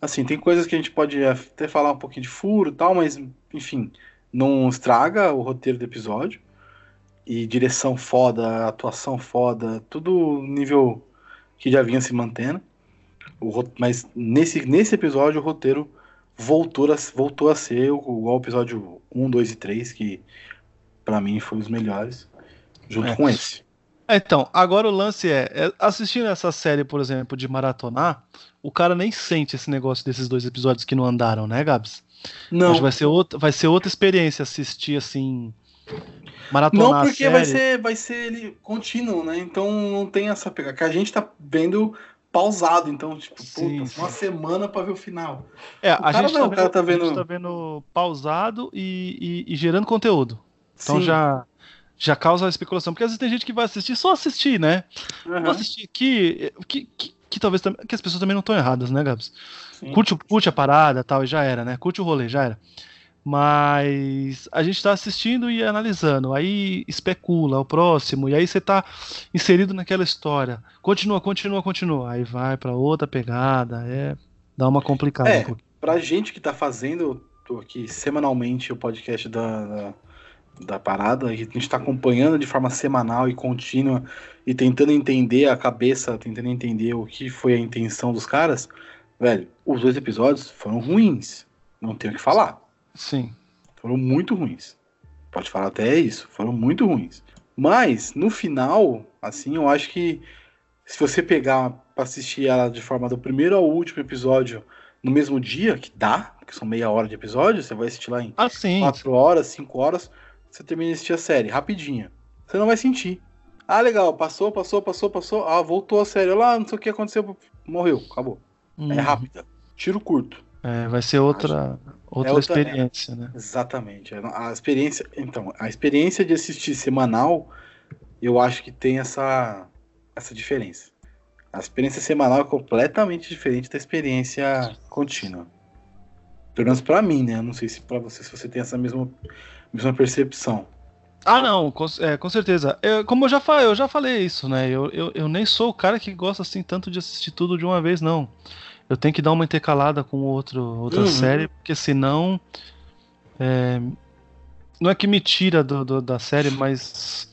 assim, tem coisas que a gente pode até falar um pouquinho de furo e tal, mas, enfim, não estraga o roteiro do episódio. E direção foda, atuação foda, tudo nível que já vinha se mantendo. O, mas nesse, nesse episódio o roteiro voltou a, voltou a ser igual o episódio 1, 2 e 3, que para mim foi os melhores, junto é. com esse. É, então, agora o lance é, é, assistindo essa série, por exemplo, de maratonar, o cara nem sente esse negócio desses dois episódios que não andaram, né, Gabs? Não. Vai ser outra, vai ser outra experiência assistir assim maratonar Não, porque vai ser vai ser ele contínuo, né? Então não tem essa pegada que a gente tá vendo pausado, então, tipo, sim, puta, sim. uma semana para ver o final. É, o a, gente não, tá vendo, tá vendo... gente tá vendo pausado e, e, e gerando conteúdo. Então sim. já já causa especulação, porque às vezes tem gente que vai assistir só assistir, né? Uhum. Vou assistir aqui, que, que, que talvez que as pessoas também não estão erradas, né, Gabs? Curte, curte a parada tal, e já era, né? Curte o rolê, já era. Mas a gente está assistindo e analisando, aí especula o próximo, e aí você está inserido naquela história. Continua, continua, continua. Aí vai para outra pegada, é dá uma complicada. É, um pra gente que está fazendo aqui semanalmente o podcast da, da, da parada, a gente está acompanhando de forma semanal e contínua e tentando entender a cabeça, tentando entender o que foi a intenção dos caras, velho, os dois episódios foram ruins. Não tenho o que falar. Sim. Foram muito ruins. Pode falar até isso. Foram muito ruins. Mas, no final, assim, eu acho que se você pegar para assistir ela de forma do primeiro ao último episódio no mesmo dia, que dá, que são meia hora de episódio, você vai assistir lá em ah, sim. quatro horas, cinco horas, você termina de assistir a série, rapidinha. Você não vai sentir. Ah, legal, passou, passou, passou, passou. Ah, voltou a série. Lá, não sei o que aconteceu. Morreu, acabou. É uhum. É rápida. Tiro curto. É, vai ser outra, outra, é outra experiência, né? Exatamente. A experiência, então, a experiência de assistir semanal, eu acho que tem essa, essa diferença. A experiência semanal é completamente diferente da experiência contínua. Pelo menos pra mim, né? Eu não sei se para você se você tem essa mesma, mesma percepção. Ah, não, com, é, com certeza. Eu, como eu já, falei, eu já falei isso, né? Eu, eu, eu nem sou o cara que gosta assim tanto de assistir tudo de uma vez, não eu tenho que dar uma intercalada com outro, outra uhum. série, porque senão. É, não é que me tira do, do da série, mas.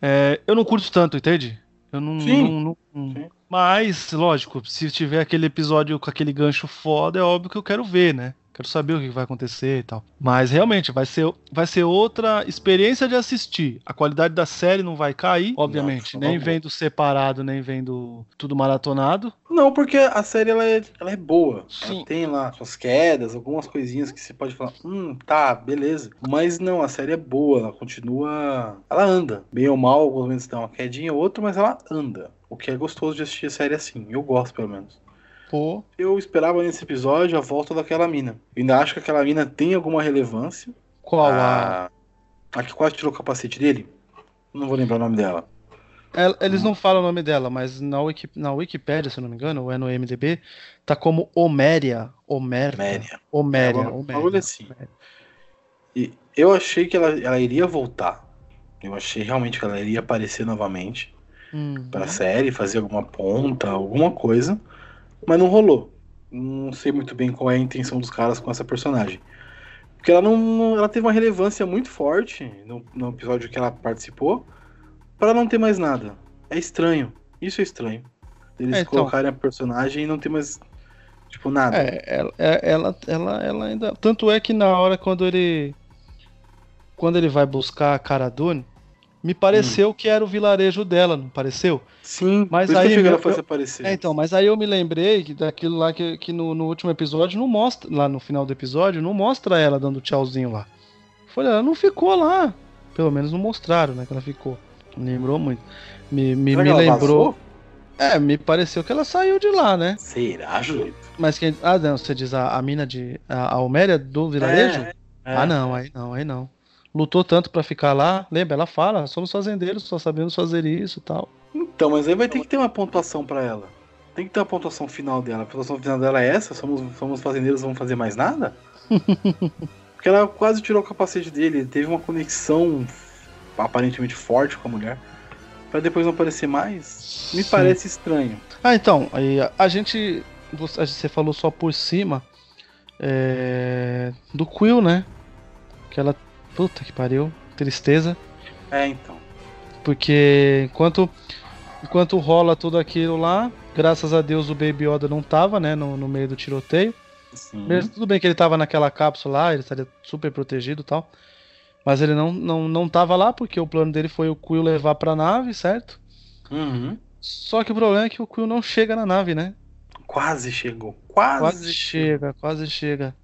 É, eu não curto tanto, entende? Eu não. Sim. não, não Sim. Mas, lógico, se tiver aquele episódio com aquele gancho foda, é óbvio que eu quero ver, né? Quero saber o que vai acontecer e tal. Mas realmente vai ser, vai ser outra experiência de assistir. A qualidade da série não vai cair, obviamente. Não, nem vendo separado, nem vendo tudo maratonado. Não, porque a série ela é, ela é boa. Sim. Ela tem lá suas quedas, algumas coisinhas que você pode falar, hum, tá, beleza. Mas não, a série é boa, ela continua. Ela anda. Bem ou mal, alguns momentos dá uma quedinha ou outra, mas ela anda. O que é gostoso de assistir a série assim. Eu gosto, pelo menos. Pô. Eu esperava nesse episódio a volta daquela mina. Eu ainda acho que aquela mina tem alguma relevância. Qual a. A, a que quase tirou o capacete dele? Não vou lembrar o nome dela. Eles não falam o nome dela, mas na, Wiki, na Wikipedia, se eu não me engano, ou é no MDB, tá como Homéria. Homéria. Homéria. Homéria. assim. E eu achei que ela, ela iria voltar. Eu achei realmente que ela iria aparecer novamente uhum. pra série, fazer alguma ponta, alguma coisa. Mas não rolou. Não sei muito bem qual é a intenção dos caras com essa personagem. Porque ela não. Ela teve uma relevância muito forte no, no episódio que ela participou. para não ter mais nada. É estranho. Isso é estranho. Eles é, então, colocarem a personagem e não ter mais. Tipo, nada. É, ela, é, ela, ela, ela ainda. Tanto é que na hora quando ele. Quando ele vai buscar a Cara Dune, me pareceu hum. que era o vilarejo dela, não pareceu? Sim, mas aí eu, eu. É, então, mas aí eu me lembrei que daquilo lá que, que no, no, último episódio não mostra, lá no final do episódio, não mostra ela dando tchauzinho lá. Falei, ela não ficou lá. Pelo menos não mostraram, né, que ela ficou. Me lembrou muito. Me, me, me lembrou. Vazou? É, me pareceu que ela saiu de lá, né? Será, Julito? Mas quem. Ah, não, você diz a, a mina de. A, a Alméria do vilarejo? É, é. Ah, não, aí não, aí não lutou tanto para ficar lá. Lembra? Ela fala: somos fazendeiros, só sabemos fazer isso e tal. Então, mas aí vai ter que ter uma pontuação para ela. Tem que ter uma pontuação final dela. A pontuação final dela é essa? Somos, somos fazendeiros, vamos fazer mais nada? Porque ela quase tirou o capacete dele, ele teve uma conexão aparentemente forte com a mulher. Pra depois não aparecer mais, me Sim. parece estranho. Ah, então, aí a, a gente. Você falou só por cima é, do Quill, né? Que ela. Puta que pariu. Tristeza. É, então. Porque enquanto. Enquanto rola tudo aquilo lá, graças a Deus o Baby Yoda não tava, né? No, no meio do tiroteio. Sim. Mesmo, tudo bem que ele tava naquela cápsula lá, ele estaria super protegido e tal. Mas ele não, não, não tava lá porque o plano dele foi o Quill levar pra nave, certo? Uhum. Só que o problema é que o Quill não chega na nave, né? Quase chegou. Quase, quase chega, quase chega.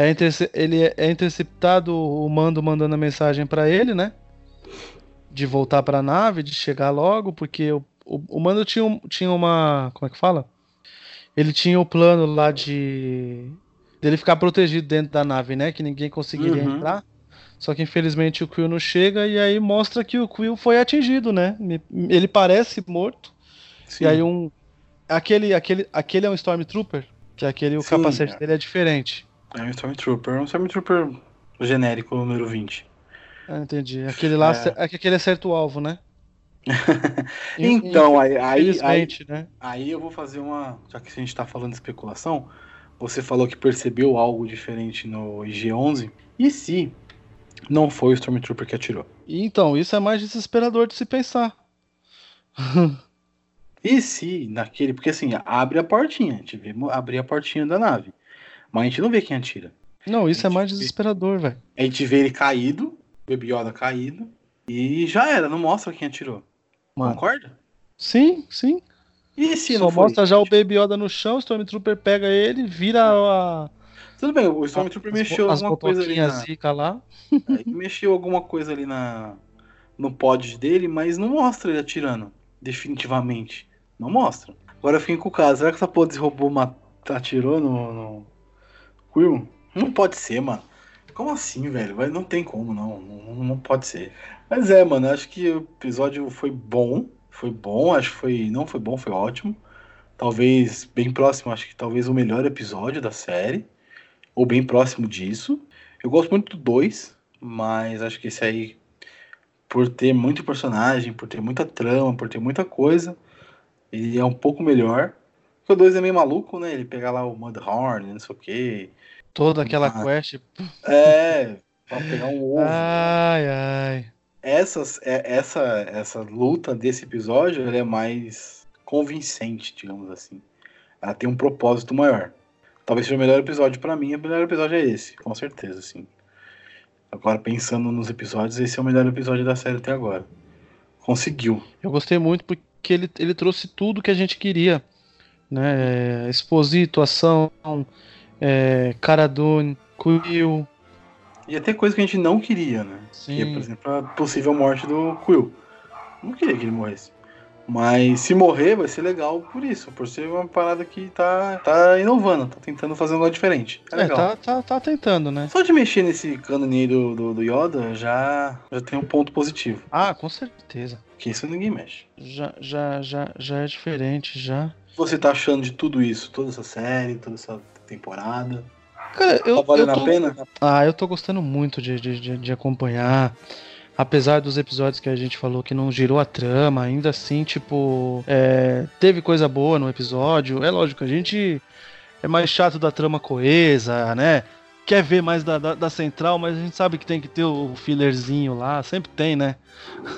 É ele é, é interceptado o mando mandando a mensagem para ele, né? De voltar para a nave, de chegar logo, porque o, o, o mando tinha, tinha uma. Como é que fala? Ele tinha o plano lá de. dele ficar protegido dentro da nave, né? Que ninguém conseguiria uhum. entrar. Só que infelizmente o Quill não chega e aí mostra que o Quill foi atingido, né? Ele parece morto. Sim. E aí um. Aquele, aquele, aquele é um Stormtrooper, que é aquele, o Sim, capacete é. dele é diferente. É um Stormtrooper, um Stormtrooper genérico, número 20. Ah, entendi. Aquele lá, é, é que aquele acerta o alvo, né? então, aí, aí, aí, né? aí eu vou fazer uma. Já que a gente tá falando de especulação, você falou que percebeu algo diferente no IG-11. E se não foi o Stormtrooper que atirou. Então, isso é mais desesperador de se pensar. e se naquele. Porque assim, abre a portinha. A gente vê abrir a portinha da nave. Mas a gente não vê quem atira. Não, isso é mais desesperador, velho. A gente vê ele caído, Baby Yoda caído. E já era, não mostra quem atirou. Mano. Concorda? Sim, sim. E se Só mostra já o Baby Yoda no chão, o Stormtrooper pega ele, vira a, tudo bem, o Stormtrooper mexeu as alguma coisa ali. Na... Zica lá. É, mexeu alguma coisa ali na... no pod dele, mas não mostra ele atirando. Definitivamente. Não mostra. Agora eu fiquei com o caso. Será que essa porra desse robô mat... atirou no, no. Não pode ser, mano. Como assim, velho? Não tem como, não. não. Não pode ser. Mas é, mano, acho que o episódio foi bom. Foi bom, acho que foi. Não foi bom, foi ótimo. Talvez bem próximo, acho que talvez o melhor episódio da série ou bem próximo disso. Eu gosto muito do 2, mas acho que esse aí, por ter muito personagem, por ter muita trama, por ter muita coisa, ele é um pouco melhor. Porque o 2 é meio maluco, né? Ele pegar lá o Mudhorn, não sei o quê. Toda aquela ah, quest. É, pra pegar um ovo. Ai, ai. Essas, é, essa, essa luta desse episódio é mais convincente, digamos assim. Ela tem um propósito maior. Talvez seja o melhor episódio para mim. O melhor episódio é esse, com certeza, sim. Agora, pensando nos episódios, esse é o melhor episódio da série até agora. Conseguiu. Eu gostei muito porque ele, ele trouxe tudo que a gente queria. Né? Exposito, ação, é, Cara Quill. E até coisa que a gente não queria, né? Sim. Que, por exemplo, a possível morte do Quill. Não queria que ele morresse. Mas se morrer, vai ser legal por isso, por ser uma parada que tá, tá inovando, tá tentando fazer um negócio diferente. É, é tá, tá, tá, tentando, né? Só de mexer nesse canoninho do, do, do, Yoda já, já tem um ponto positivo. Ah, com certeza. Que isso ninguém mexe. Já, já, já, já é diferente, já. Você tá achando de tudo isso, toda essa série, toda essa temporada? Cara, eu. Tá valendo eu tô... a pena? Ah, eu tô gostando muito de, de, de acompanhar apesar dos episódios que a gente falou que não girou a trama, ainda assim, tipo, é, teve coisa boa no episódio. É lógico, a gente é mais chato da trama coesa, né? Quer ver mais da, da, da central, mas a gente sabe que tem que ter o fillerzinho lá, sempre tem, né?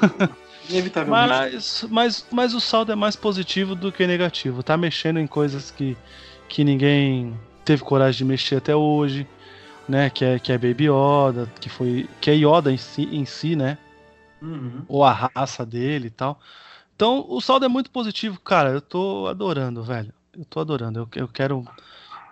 Inevitavelmente. Mas, mas, mas o saldo é mais positivo do que negativo. Tá mexendo em coisas que, que ninguém teve coragem de mexer até hoje né? Que é, que é Baby Yoda, que foi. que é Yoda em si, em si né? Uhum. Ou a raça dele e tal. Então o saldo é muito positivo, cara. Eu tô adorando, velho. Eu tô adorando. Eu, eu quero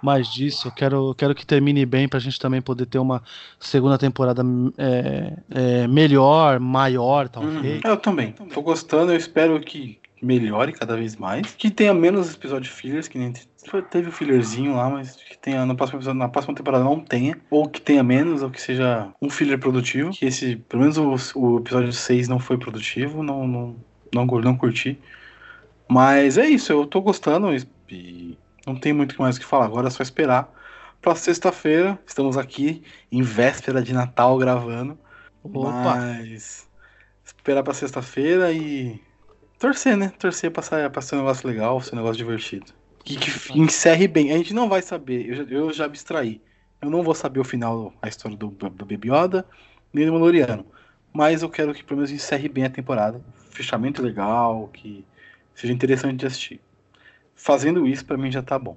mais disso. Eu quero, quero que termine bem pra gente também poder ter uma segunda temporada é, é, melhor, maior, talvez. Uhum. Eu também. Tô gostando, eu espero que melhore cada vez mais. Que tenha menos episódios fillers, que nem teve o fillerzinho lá, mas que tenha na próxima, na próxima temporada não tenha. Ou que tenha menos, ou que seja um filler produtivo. Que esse, pelo menos o, o episódio 6 não foi produtivo, não, não, não, não curti. Mas é isso, eu tô gostando e não tem muito mais o que falar. Agora é só esperar pra sexta-feira. Estamos aqui em véspera de Natal gravando. Opa. Mas esperar pra sexta-feira e torcer, né? Torcer pra, sair, pra ser um negócio legal, ser um negócio divertido. Que, que encerre bem. A gente não vai saber, eu já, eu já abstraí. Eu não vou saber o final, a história do, do Baby Yoda, nem do Mandaloriano. Mas eu quero que pelo menos encerre bem a temporada. Fechamento legal, que seja interessante de assistir. Fazendo isso, pra mim já tá bom.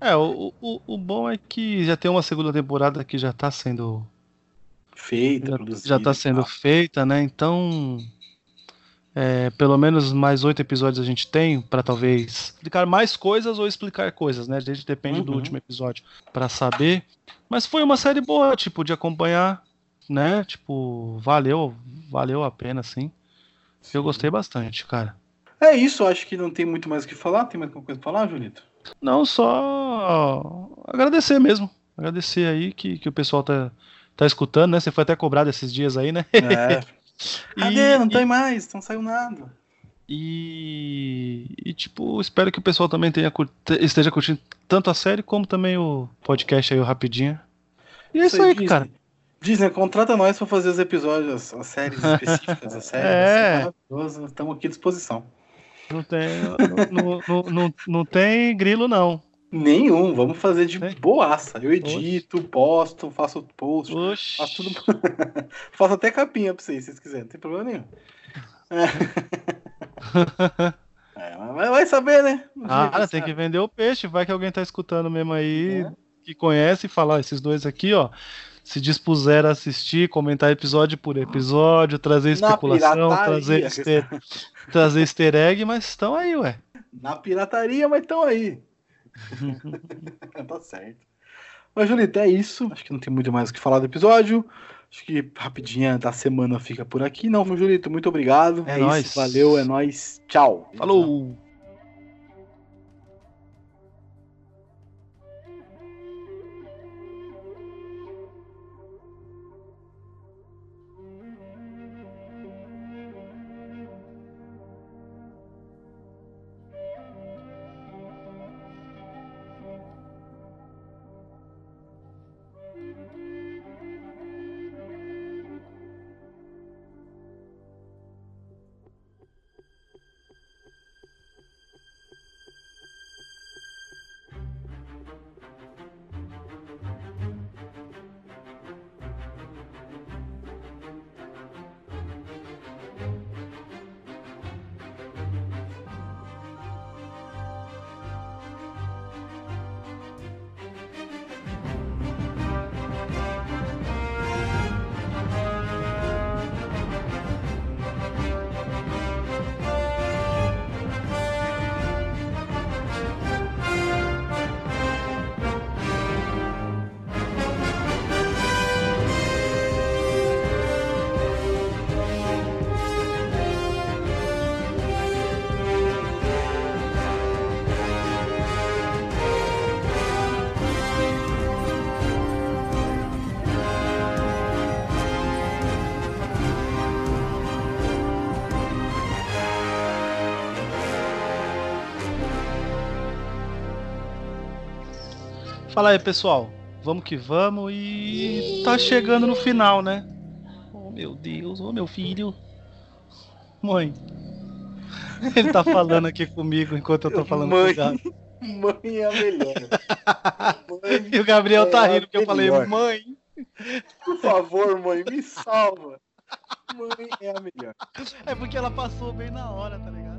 É, o, o, o bom é que já tem uma segunda temporada que já tá sendo Feita, já, produzida. já tá sendo feita, né? Então, é, pelo menos mais oito episódios a gente tem pra talvez explicar mais coisas ou explicar coisas, né? A gente depende do Uhum. último episódio pra saber. Mas foi uma série boa, tipo, de acompanhar, né? Tipo, valeu, valeu a pena, sim. Eu gostei bastante, cara. É isso, acho que não tem muito mais o que falar. Tem mais alguma coisa pra falar, Julito? Não, só agradecer mesmo. Agradecer aí que, que o pessoal tá, tá escutando, né? Você foi até cobrado esses dias aí, né? É. E- Cadê? Não e- tem mais, não saiu nada. E, e, tipo, espero que o pessoal também tenha, esteja curtindo tanto a série como também o podcast aí, o Rapidinho. E é isso aí, Disney. cara. Disney, contrata nós pra fazer os episódios, as séries específicas da série. É. Estamos aqui à disposição. Não tem, não, não, não, não tem grilo, não. Nenhum, vamos fazer de boaça. Eu edito, posto, faço post, faço tudo. faço até capinha pra vocês, se vocês quiserem, não tem problema nenhum. É, mas vai- saber, né? Um Ah, tem que sabe. vender o peixe. Vai que alguém tá escutando mesmo aí, É. que conhece e fala, ó, esses dois aqui, ó, se dispuseram a assistir, comentar episódio por episódio, trazer especulação, trazer easter, trazer easter egg, mas estão aí, ué. Na pirataria, mas estão aí. tá certo. Mas, Julito, é isso. Acho que não tem muito mais o que falar do episódio. Acho que rapidinha da semana fica por aqui. Não, Julito, muito obrigado. É É, nóis. isso. Valeu, é nóis. Tchau. Falou! Fala aí, pessoal. Vamos que vamos e tá chegando no final, né? Oh, meu Deus, oh, meu filho. Mãe. Ele tá falando aqui comigo enquanto eu tô falando Mãe. com o Gabi. Mãe é a melhor. Mãe, E o Gabriel tá É, rindo porque eu falei, mãe. por favor, mãe, me salva. Mãe é a melhor. É porque ela passou bem na hora, tá ligado?